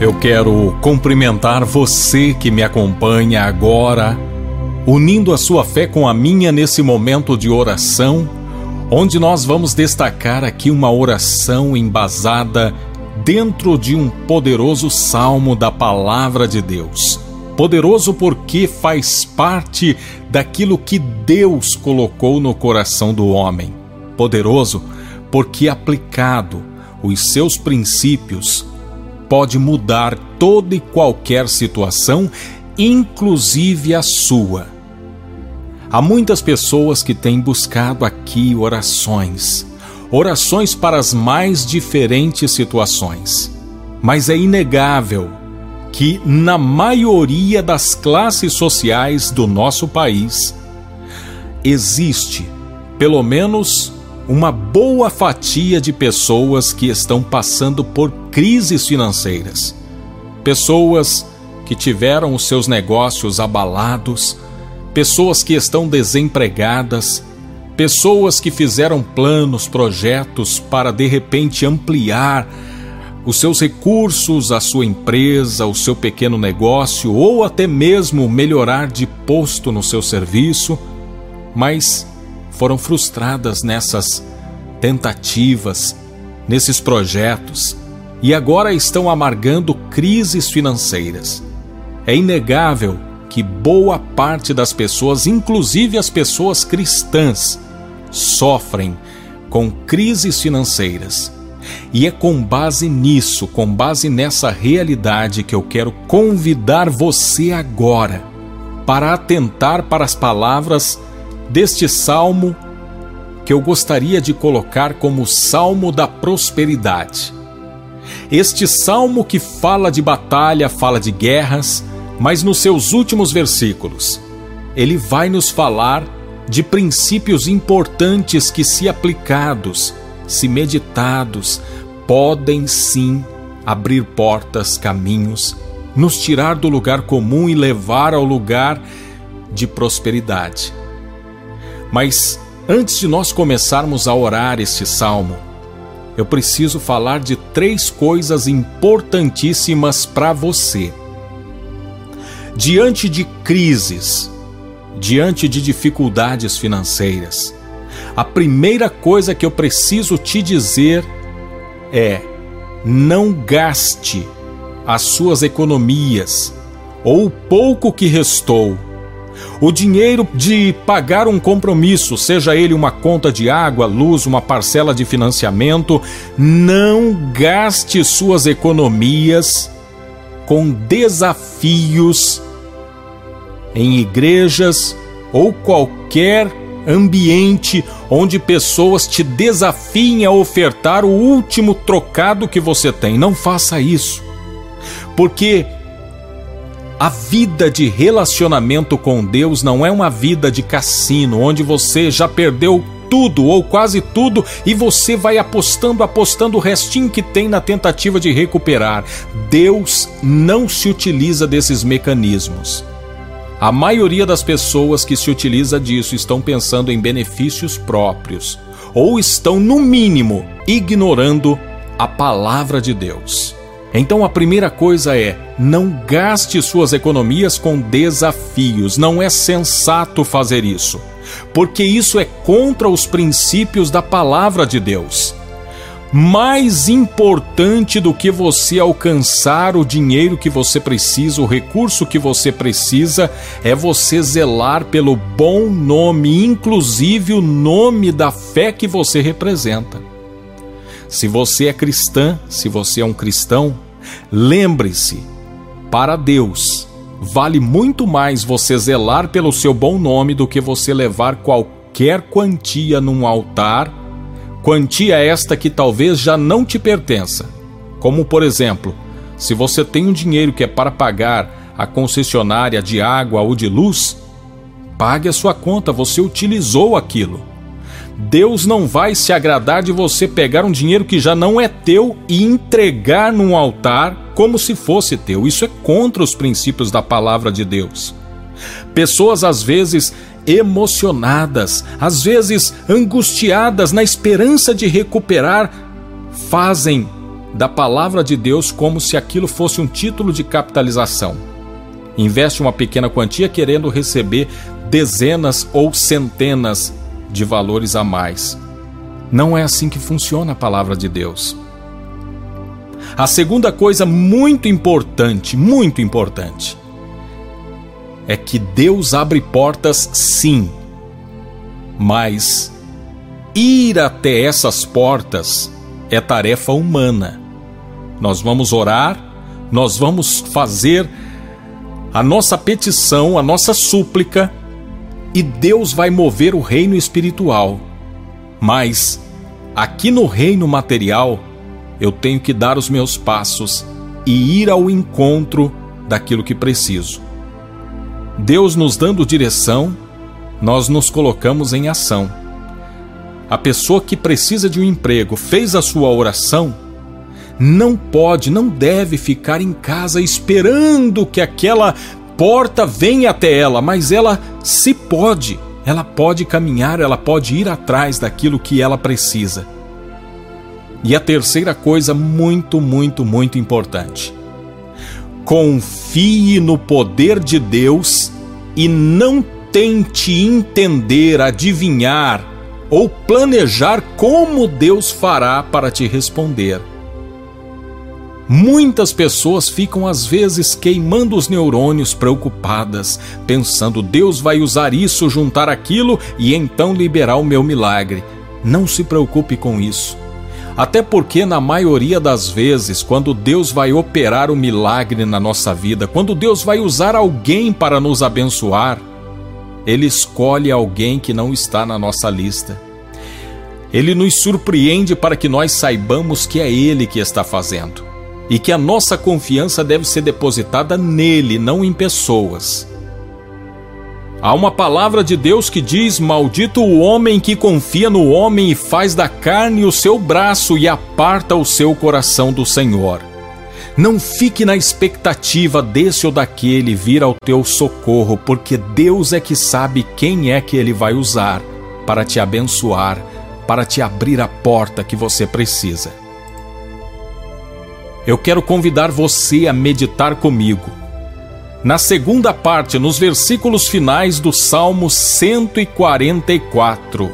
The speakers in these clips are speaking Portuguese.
Eu quero cumprimentar você que me acompanha agora, unindo a sua fé com a minha nesse momento de oração, onde nós vamos destacar aqui uma oração embasada dentro de um poderoso salmo da palavra de Deus. Poderoso porque faz parte daquilo que Deus colocou no coração do homem. Poderoso porque aplicado os seus princípios pode mudar toda e qualquer situação, inclusive a sua. Há muitas pessoas que têm buscado aqui orações, orações para as mais diferentes situações. Mas é inegável que, na maioria das classes sociais do nosso país, existe, pelo menos, uma boa fatia de pessoas que estão passando por crises financeiras. Pessoas que tiveram os seus negócios abalados, pessoas que estão desempregadas, pessoas que fizeram planos, projetos para de repente ampliar os seus recursos, a sua empresa, o seu pequeno negócio ou até mesmo melhorar de posto no seu serviço, mas foram frustradas nessas tentativas, nesses projetos e agora estão amargando crises financeiras. É inegável que boa parte das pessoas, inclusive as pessoas cristãs, sofrem com crises financeiras. E é com base nisso, com base nessa realidade, que eu quero convidar você agora para atentar para as palavras deste salmo que eu gostaria de colocar como salmo da prosperidade. Este salmo que fala de batalha, fala de guerras, mas nos seus últimos versículos, ele vai nos falar de princípios importantes que, se aplicados, se meditados, podem sim abrir portas, caminhos, nos tirar do lugar comum e levar ao lugar de prosperidade. Mas antes de nós começarmos a orar este salmo, eu preciso falar de três coisas importantíssimas para você. Diante de crises, diante de dificuldades financeiras, a primeira coisa que eu preciso te dizer é: não gaste as suas economias ou o pouco que restou o dinheiro de pagar um compromisso, seja ele uma conta de água, luz, uma parcela de financiamento, não gaste suas economias com desafios em igrejas ou qualquer ambiente onde pessoas te desafiem a ofertar o último trocado que você tem. Não faça isso. Porque a vida de relacionamento com Deus não é uma vida de cassino, onde você já perdeu tudo ou quase tudo e você vai apostando, apostando o restinho que tem na tentativa de recuperar. Deus não se utiliza desses mecanismos. A maioria das pessoas que se utiliza disso estão pensando em benefícios próprios ou estão, no mínimo, ignorando a palavra de Deus. Então a primeira coisa é: não gaste suas economias com desafios. Não é sensato fazer isso, porque isso é contra os princípios da palavra de Deus. Mais importante do que você alcançar o dinheiro que você precisa, o recurso que você precisa, é você zelar pelo bom nome, inclusive o nome da fé que você representa. Se você é cristã, se você é um cristão, lembre-se: para Deus, vale muito mais você zelar pelo seu bom nome do que você levar qualquer quantia num altar, quantia esta que talvez já não te pertença. Como, por exemplo, se você tem um dinheiro que é para pagar a concessionária de água ou de luz, pague a sua conta, você utilizou aquilo. Deus não vai se agradar de você pegar um dinheiro que já não é teu e entregar num altar como se fosse teu. Isso é contra os princípios da palavra de Deus. Pessoas às vezes emocionadas, às vezes angustiadas na esperança de recuperar, fazem da palavra de Deus como se aquilo fosse um título de capitalização. Investe uma pequena quantia querendo receber dezenas ou centenas de valores a mais. Não é assim que funciona a palavra de Deus. A segunda coisa muito importante, muito importante, é que Deus abre portas sim, mas ir até essas portas é tarefa humana. Nós vamos orar, nós vamos fazer a nossa petição, a nossa súplica, e Deus vai mover o reino espiritual. Mas aqui no reino material, eu tenho que dar os meus passos e ir ao encontro daquilo que preciso. Deus nos dando direção, nós nos colocamos em ação. A pessoa que precisa de um emprego fez a sua oração, não pode, não deve ficar em casa esperando que aquela porta venha até ela, mas ela se pode, ela pode caminhar, ela pode ir atrás daquilo que ela precisa. E a terceira coisa, muito, muito, muito importante: confie no poder de Deus e não tente entender, adivinhar ou planejar como Deus fará para te responder. Muitas pessoas ficam às vezes queimando os neurônios preocupadas, pensando Deus vai usar isso, juntar aquilo e então liberar o meu milagre. Não se preocupe com isso. Até porque, na maioria das vezes, quando Deus vai operar o milagre na nossa vida, quando Deus vai usar alguém para nos abençoar, Ele escolhe alguém que não está na nossa lista. Ele nos surpreende para que nós saibamos que é Ele que está fazendo e que a nossa confiança deve ser depositada nele, não em pessoas. Há uma palavra de Deus que diz: Maldito o homem que confia no homem e faz da carne o seu braço e aparta o seu coração do Senhor. Não fique na expectativa desse ou daquele vir ao teu socorro, porque Deus é que sabe quem é que ele vai usar para te abençoar, para te abrir a porta que você precisa eu quero convidar você a meditar comigo. Na segunda parte, nos versículos finais do Salmo 144.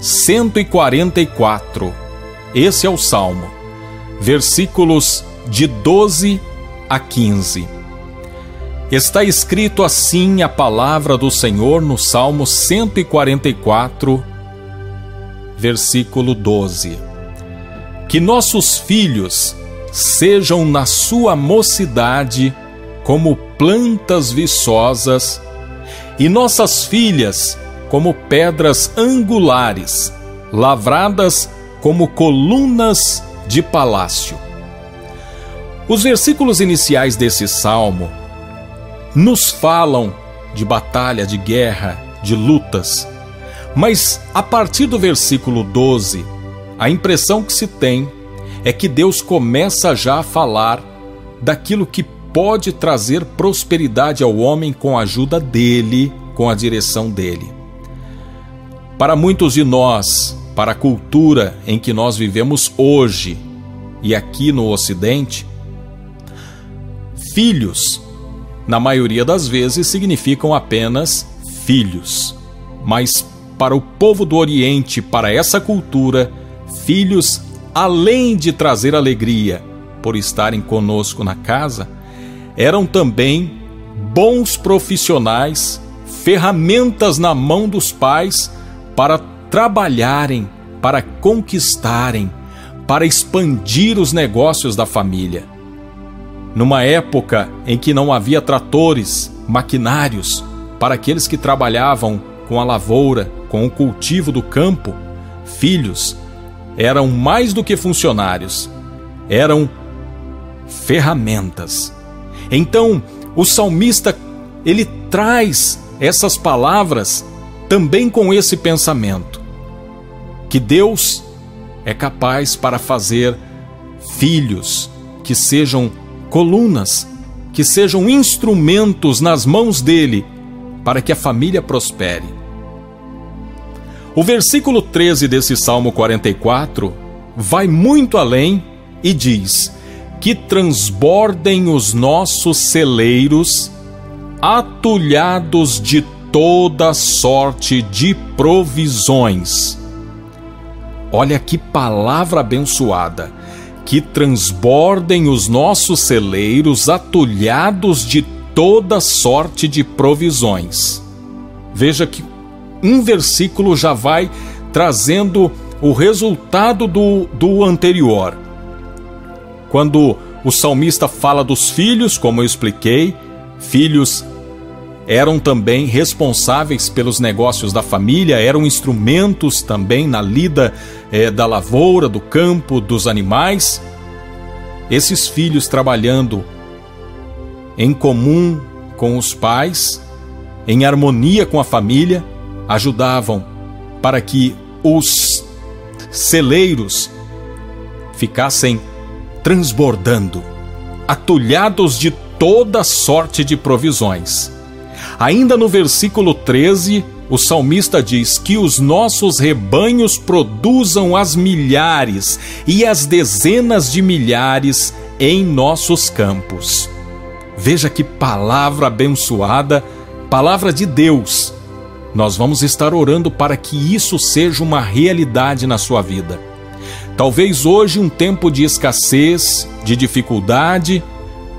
144. Esse é o Salmo. Versículos de 12 a 15. Está escrito assim a palavra do Senhor no Salmo 144, versículo 12: Que nossos filhos sejam na sua mocidade como plantas viçosas, e nossas filhas como pedras angulares, lavradas como colunas de palácio. Os versículos iniciais desse salmo nos falam de batalha, de guerra, de lutas, mas a partir do versículo 12, a impressão que se tem é que Deus começa já a falar daquilo que pode trazer prosperidade ao homem com a ajuda dele, com a direção dele. Para muitos de nós, para a cultura em que nós vivemos hoje e aqui no Ocidente, filhos, na maioria das vezes, significam apenas filhos. Mas para o povo do Oriente, para essa cultura, filhos além de trazer alegria por estarem conosco na casa, eram também bons profissionais, ferramentas na mão dos pais para trabalharem, para conquistarem, para expandir os negócios da família. Numa época em que não havia tratores, maquinários para aqueles que trabalhavam com a lavoura, com o cultivo do campo, filhos eram mais do que funcionários, eram ferramentas. Então, o salmista ele traz essas palavras também com esse pensamento que Deus é capaz para fazer filhos que sejam colunas, que sejam instrumentos nas mãos dele para que a família prospere. O versículo 13 desse Salmo 44 vai muito além e diz: Que transbordem os nossos celeiros, atulhados de toda sorte de provisões. Olha que palavra abençoada! Que transbordem os nossos celeiros, atulhados de toda sorte de provisões. Veja que um versículo já vai trazendo o resultado do, do anterior. Quando o salmista fala dos filhos, como eu expliquei, filhos eram também responsáveis pelos negócios da família, eram instrumentos também na lida é, da lavoura, do campo, dos animais. Esses filhos trabalhando em comum com os pais, em harmonia com a família, ajudavam para que os celeiros ficassem transbordando, atulhados de toda sorte de provisões. Ainda no versículo 13, o salmista diz que os nossos rebanhos produzam as milhares e as dezenas de milhares em nossos campos. Veja que palavra abençoada, palavra de Deus. Nós vamos estar orando para que isso seja uma realidade na sua vida. Talvez hoje um tempo de escassez, de dificuldade,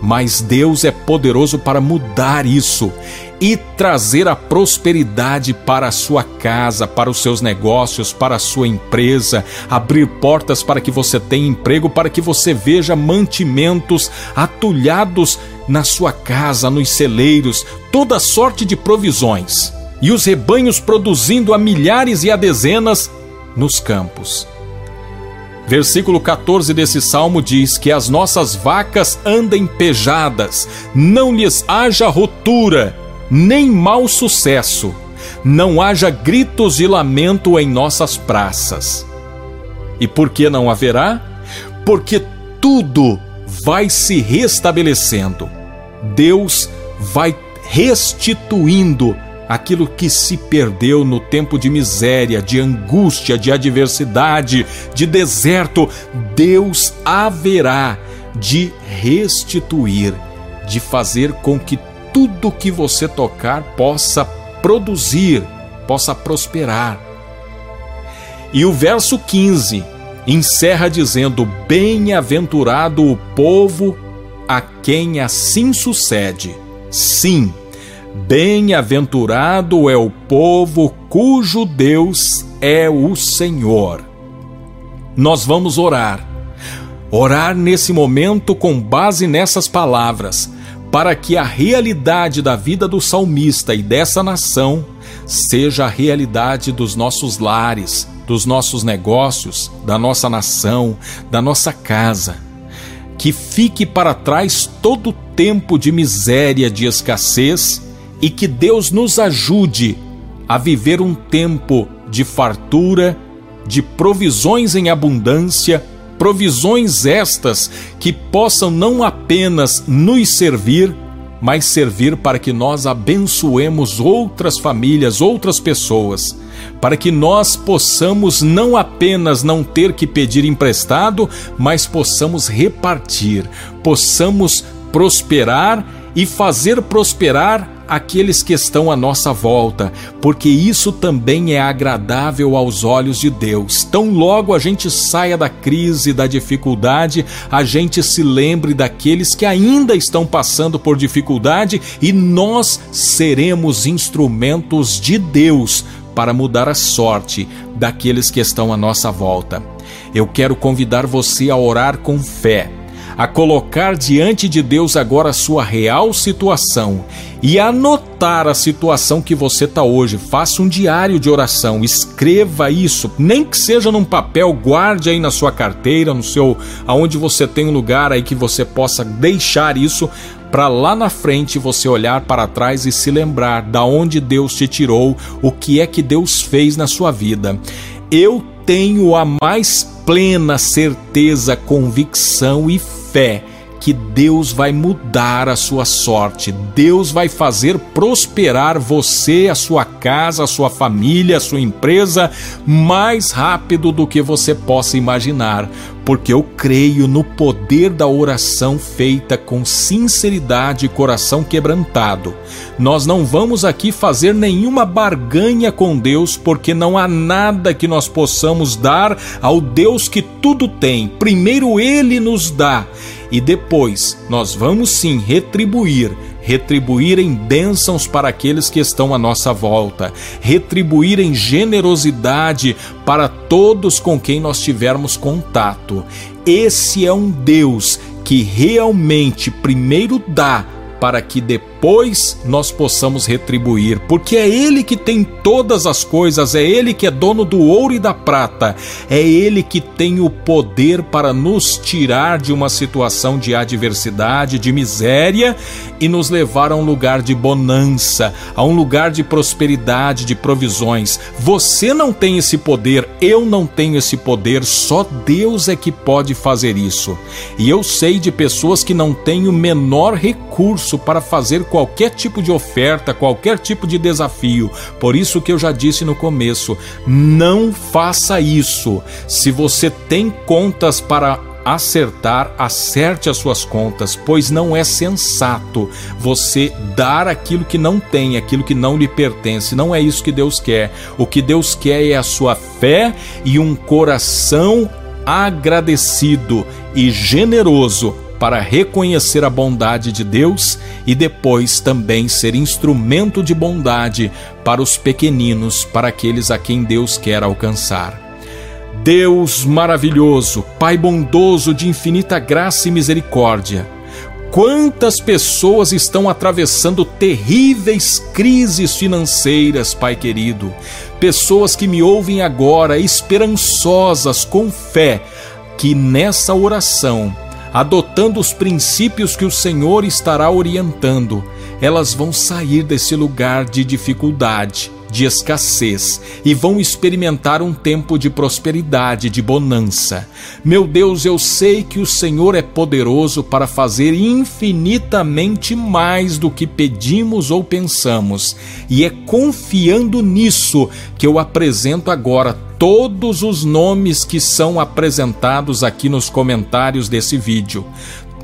mas Deus é poderoso para mudar isso e trazer a prosperidade para a sua casa, para os seus negócios, para a sua empresa, abrir portas para que você tenha emprego, para que você veja mantimentos atulhados na sua casa, nos celeiros, toda sorte de provisões, e os rebanhos produzindo a milhares e a dezenas nos campos. Versículo 14 desse salmo diz que as nossas vacas andem pejadas, não lhes haja rotura, nem mau sucesso, não haja gritos de lamento em nossas praças. E por que não haverá? Porque tudo vai se restabelecendo. Deus vai restituindo aquilo que se perdeu no tempo de miséria, de angústia, de adversidade, de deserto, Deus haverá de restituir, de fazer com que tudo que você tocar possa produzir, possa prosperar. E o verso 15 encerra dizendo: Bem-aventurado o povo a quem assim sucede. Sim, Bem-aventurado é o povo cujo Deus é o Senhor. Nós vamos orar. Orar nesse momento com base nessas palavras, para que a realidade da vida do salmista e dessa nação seja a realidade dos nossos lares, dos nossos negócios, da nossa nação, da nossa casa. Que fique para trás todo o tempo de miséria, de escassez e que Deus nos ajude a viver um tempo de fartura, de provisões em abundância, provisões estas que possam não apenas nos servir, mas servir para que nós abençoemos outras famílias, outras pessoas, para que nós possamos não apenas não ter que pedir emprestado, mas possamos repartir, possamos prosperar e fazer prosperar aqueles que estão à nossa volta, porque isso também é agradável aos olhos de Deus. Tão logo a gente saia da crise, da dificuldade, a gente se lembre daqueles que ainda estão passando por dificuldade e nós seremos instrumentos de Deus para mudar a sorte daqueles que estão à nossa volta. Eu quero convidar você a orar com fé a colocar diante de Deus agora a sua real situação e anotar a situação que você está hoje. Faça um diário de oração, escreva isso, nem que seja num papel, guarde aí na sua carteira, no seu, aonde você tem um lugar aí que você possa deixar isso para lá na frente você olhar para trás e se lembrar da onde Deus te tirou, o que é que Deus fez na sua vida. Eu tenho a mais plena certeza, convicção e fé que Deus vai mudar a sua sorte, Deus vai fazer prosperar você, a sua casa, a sua família, a sua empresa mais rápido do que você possa imaginar, porque eu creio no poder da oração feita com sinceridade e coração quebrantado. Nós não vamos aqui fazer nenhuma barganha com Deus, porque não há nada que nós possamos dar ao Deus que tudo tem. Primeiro Ele nos dá e depois nós vamos sim retribuir retribuir em bênçãos para aqueles que estão à nossa volta, retribuir em generosidade para todos com quem nós tivermos contato. Esse é um Deus que realmente primeiro dá para que depois nós possamos retribuir, porque é Ele que tem todas as coisas, é Ele que é dono do ouro e da prata, é Ele que tem o poder para nos tirar de uma situação de adversidade, de miséria e nos levar a um lugar de bonança, a um lugar de prosperidade, de provisões. Você não tem esse poder, eu não tenho esse poder, só Deus é que pode fazer isso. E eu sei de pessoas que não têm o menor recurso para fazer qualquer tipo de oferta, qualquer tipo de desafio. Por isso que eu já disse no começo, não faça isso. Se você tem contas para acertar, acerte as suas contas, pois não é sensato você dar aquilo que não tem, aquilo que não lhe pertence. Não é isso que Deus quer. O que Deus quer é a sua fé e um coração agradecido e generoso para reconhecer a bondade de Deus e depois também ser instrumento de bondade para os pequeninos, para aqueles a quem Deus quer alcançar. Deus maravilhoso, Pai bondoso de infinita graça e misericórdia, quantas pessoas estão atravessando terríveis crises financeiras, Pai querido. Pessoas que me ouvem agora, esperançosas, com fé, que nessa oração, adotando os princípios que o Senhor estará orientando, elas vão sair desse lugar de dificuldade de escassez e vão experimentar um tempo de prosperidade, de bonança. Meu Deus, eu sei que o Senhor é poderoso para fazer infinitamente mais do que pedimos ou pensamos, e é confiando nisso que eu apresento agora todos os nomes que são apresentados aqui nos comentários desse vídeo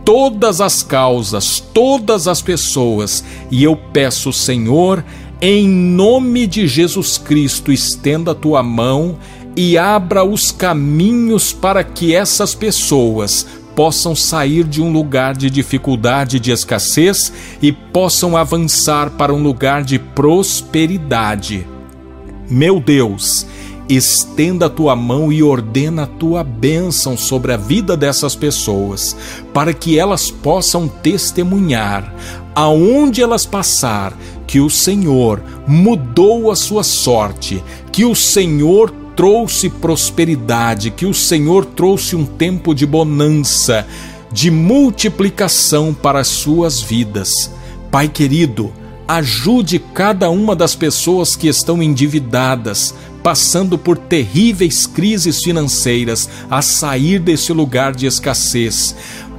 todas as causas, todas as pessoas, e eu peço, Senhor, em nome de Jesus Cristo, estenda a tua mão e abra os caminhos para que essas pessoas possam sair de um lugar de dificuldade, de escassez e possam avançar para um lugar de prosperidade. Meu Deus, estenda a tua mão e ordena a tua bênção sobre a vida dessas pessoas, para que elas possam testemunhar, aonde elas passar, que o Senhor mudou a sua sorte, que o Senhor trouxe prosperidade, que o Senhor trouxe um tempo de bonança, de multiplicação para as suas vidas. Pai querido, ajude cada uma das pessoas que estão endividadas, passando por terríveis crises financeiras, a sair desse lugar de escassez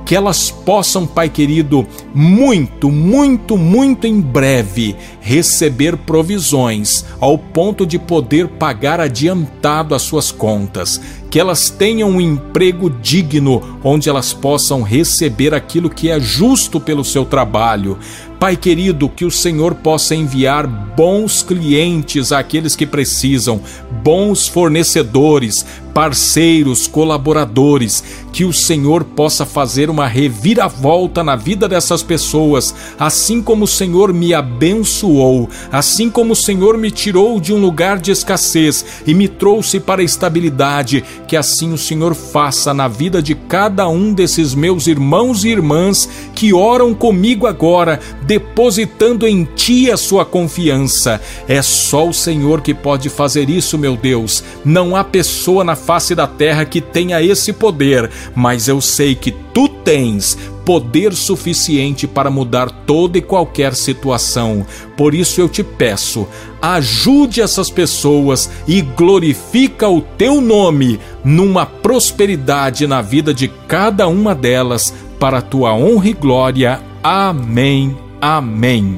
que elas possam, Pai querido, muito, muito, muito em breve receber provisões ao ponto de poder pagar adiantado as suas contas, que elas tenham um emprego digno onde elas possam receber aquilo que é justo pelo seu trabalho. Pai querido, que o Senhor possa enviar bons clientes àqueles que precisam, bons fornecedores, parceiros, colaboradores, que o Senhor possa fazer uma reviravolta na vida dessas pessoas, assim como o Senhor me abençoou, assim como o Senhor me tirou de um lugar de escassez e me trouxe para a estabilidade, que assim o Senhor faça na vida de cada um desses meus irmãos e irmãs que oram comigo agora, depositando em Ti a sua confiança. É só o Senhor que pode fazer isso, meu Deus. Não há pessoa na face da terra que tenha esse poder, mas eu sei que tu tens poder suficiente para mudar toda e qualquer situação. Por isso eu te peço, ajude essas pessoas e glorifica o teu nome numa prosperidade na vida de cada uma delas para a tua honra e glória. Amém. Amém.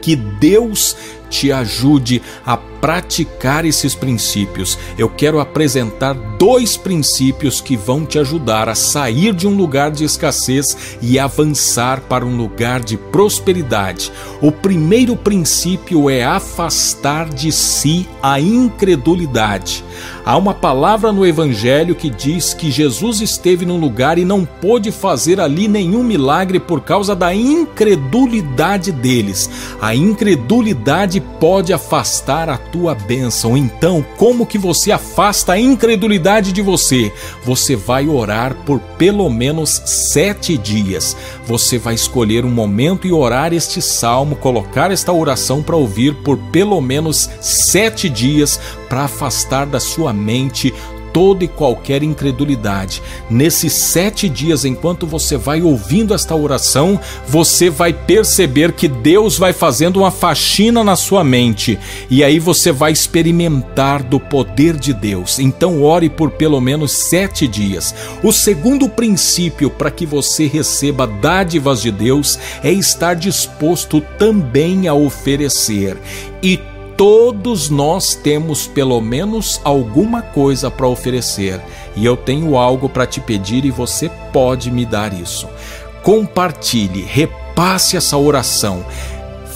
Que Deus te ajude a praticar esses princípios. Eu quero apresentar dois princípios que vão te ajudar a sair de um lugar de escassez e avançar para um lugar de prosperidade. O primeiro princípio é afastar de si a incredulidade. Há uma palavra no Evangelho que diz que Jesus esteve num lugar e não pôde fazer ali nenhum milagre por causa da incredulidade deles. A incredulidade pode afastar a tua bênção. Então, como que você afasta a incredulidade de você? Você vai orar por pelo menos sete dias. Você vai escolher um momento e orar este salmo, colocar esta oração para ouvir por pelo menos sete dias para afastar da sua mente toda e qualquer incredulidade. Nesses sete dias, enquanto você vai ouvindo esta oração, você vai perceber que Deus vai fazendo uma faxina na sua mente e aí você vai experimentar do poder de Deus. Então, ore por pelo menos sete dias. O segundo princípio para que você receba dádivas de Deus é estar disposto também a oferecer. E Todos nós temos pelo menos alguma coisa para oferecer, e eu tenho algo para te pedir e você pode me dar isso. Compartilhe, repasse essa oração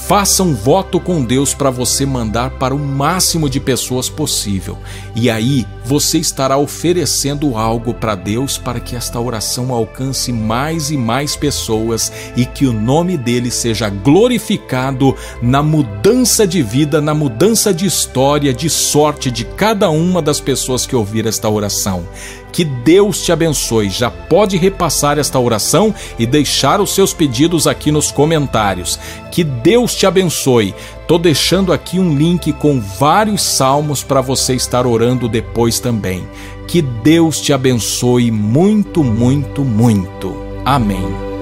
Faça um voto com Deus para você mandar para o máximo de pessoas possível. E aí você estará oferecendo algo para Deus para que esta oração alcance mais e mais pessoas e que o nome dele seja glorificado na mudança de vida, na mudança de história, de sorte de cada uma das pessoas que ouvir esta oração. Que Deus te abençoe. Já pode repassar esta oração e deixar os seus pedidos aqui nos comentários. Que Deus te abençoe. Tô deixando aqui um link com vários salmos para você estar orando depois também. Que Deus te abençoe muito, muito, muito. Amém.